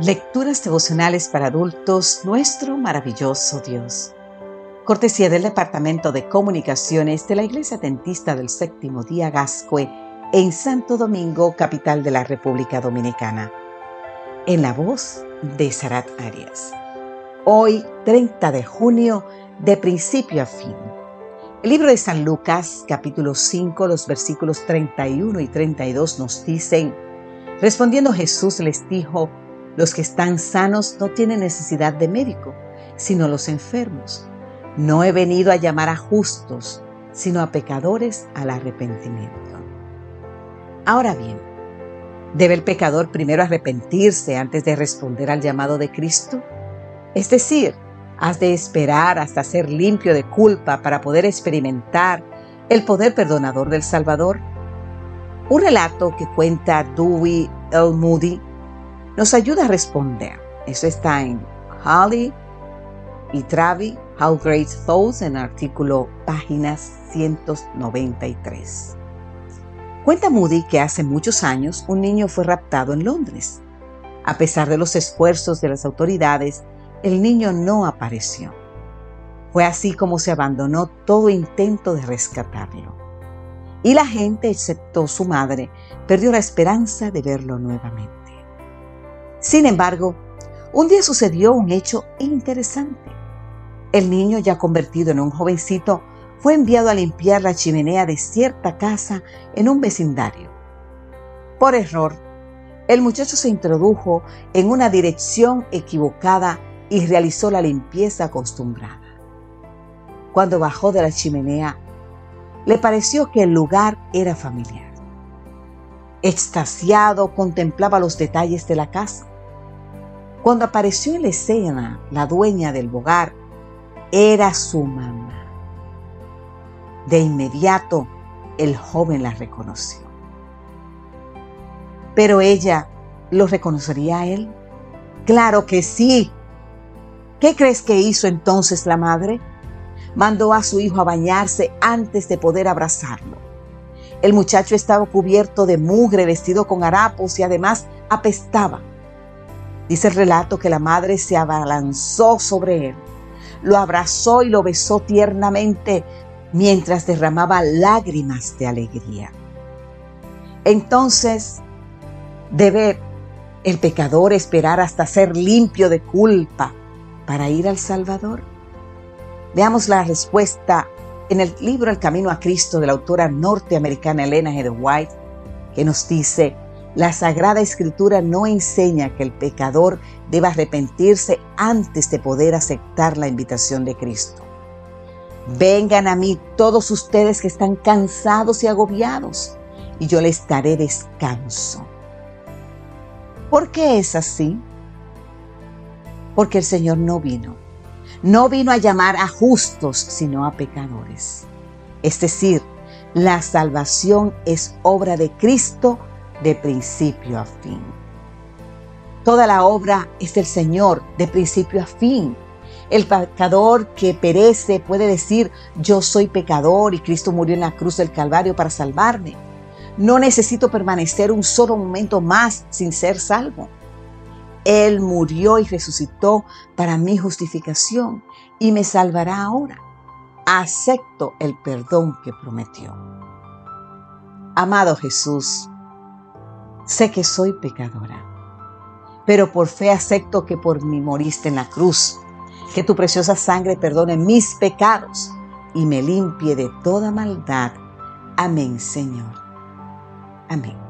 Lecturas devocionales para adultos, nuestro maravilloso Dios. Cortesía del Departamento de Comunicaciones de la Iglesia Dentista del Séptimo Día Gascue en Santo Domingo, capital de la República Dominicana. En la voz de Sarat Arias. Hoy, 30 de junio, de principio a fin. El libro de San Lucas, capítulo 5, los versículos 31 y 32 nos dicen, respondiendo Jesús les dijo, los que están sanos no tienen necesidad de médico, sino los enfermos. No he venido a llamar a justos, sino a pecadores al arrepentimiento. Ahora bien, ¿debe el pecador primero arrepentirse antes de responder al llamado de Cristo? Es decir, ¿has de esperar hasta ser limpio de culpa para poder experimentar el poder perdonador del Salvador? Un relato que cuenta Dewey L. Moody nos ayuda a responder. Eso está en Holly y Travi, How Great Thoughts, en artículo páginas 193. Cuenta Moody que hace muchos años un niño fue raptado en Londres. A pesar de los esfuerzos de las autoridades, el niño no apareció. Fue así como se abandonó todo intento de rescatarlo. Y la gente, excepto su madre, perdió la esperanza de verlo nuevamente. Sin embargo, un día sucedió un hecho interesante. El niño, ya convertido en un jovencito, fue enviado a limpiar la chimenea de cierta casa en un vecindario. Por error, el muchacho se introdujo en una dirección equivocada y realizó la limpieza acostumbrada. Cuando bajó de la chimenea, le pareció que el lugar era familiar. Extasiado contemplaba los detalles de la casa. Cuando apareció en la escena la dueña del hogar, era su mamá. De inmediato, el joven la reconoció. Pero ella, ¿lo reconocería a él? Claro que sí. ¿Qué crees que hizo entonces la madre? Mandó a su hijo a bañarse antes de poder abrazarlo. El muchacho estaba cubierto de mugre, vestido con harapos y además apestaba. Dice el relato que la madre se abalanzó sobre él, lo abrazó y lo besó tiernamente mientras derramaba lágrimas de alegría. Entonces, ¿debe el pecador esperar hasta ser limpio de culpa para ir al Salvador? Veamos la respuesta en el libro El Camino a Cristo de la autora norteamericana Elena G. White, que nos dice, la Sagrada Escritura no enseña que el pecador deba arrepentirse antes de poder aceptar la invitación de Cristo. Vengan a mí todos ustedes que están cansados y agobiados, y yo les daré descanso. ¿Por qué es así? Porque el Señor no vino. No vino a llamar a justos, sino a pecadores. Es decir, la salvación es obra de Cristo de principio a fin. Toda la obra es del Señor de principio a fin. El pecador que perece puede decir, yo soy pecador y Cristo murió en la cruz del Calvario para salvarme. No necesito permanecer un solo momento más sin ser salvo. Él murió y resucitó para mi justificación y me salvará ahora. Acepto el perdón que prometió. Amado Jesús, Sé que soy pecadora, pero por fe acepto que por mí moriste en la cruz, que tu preciosa sangre perdone mis pecados y me limpie de toda maldad. Amén, Señor. Amén.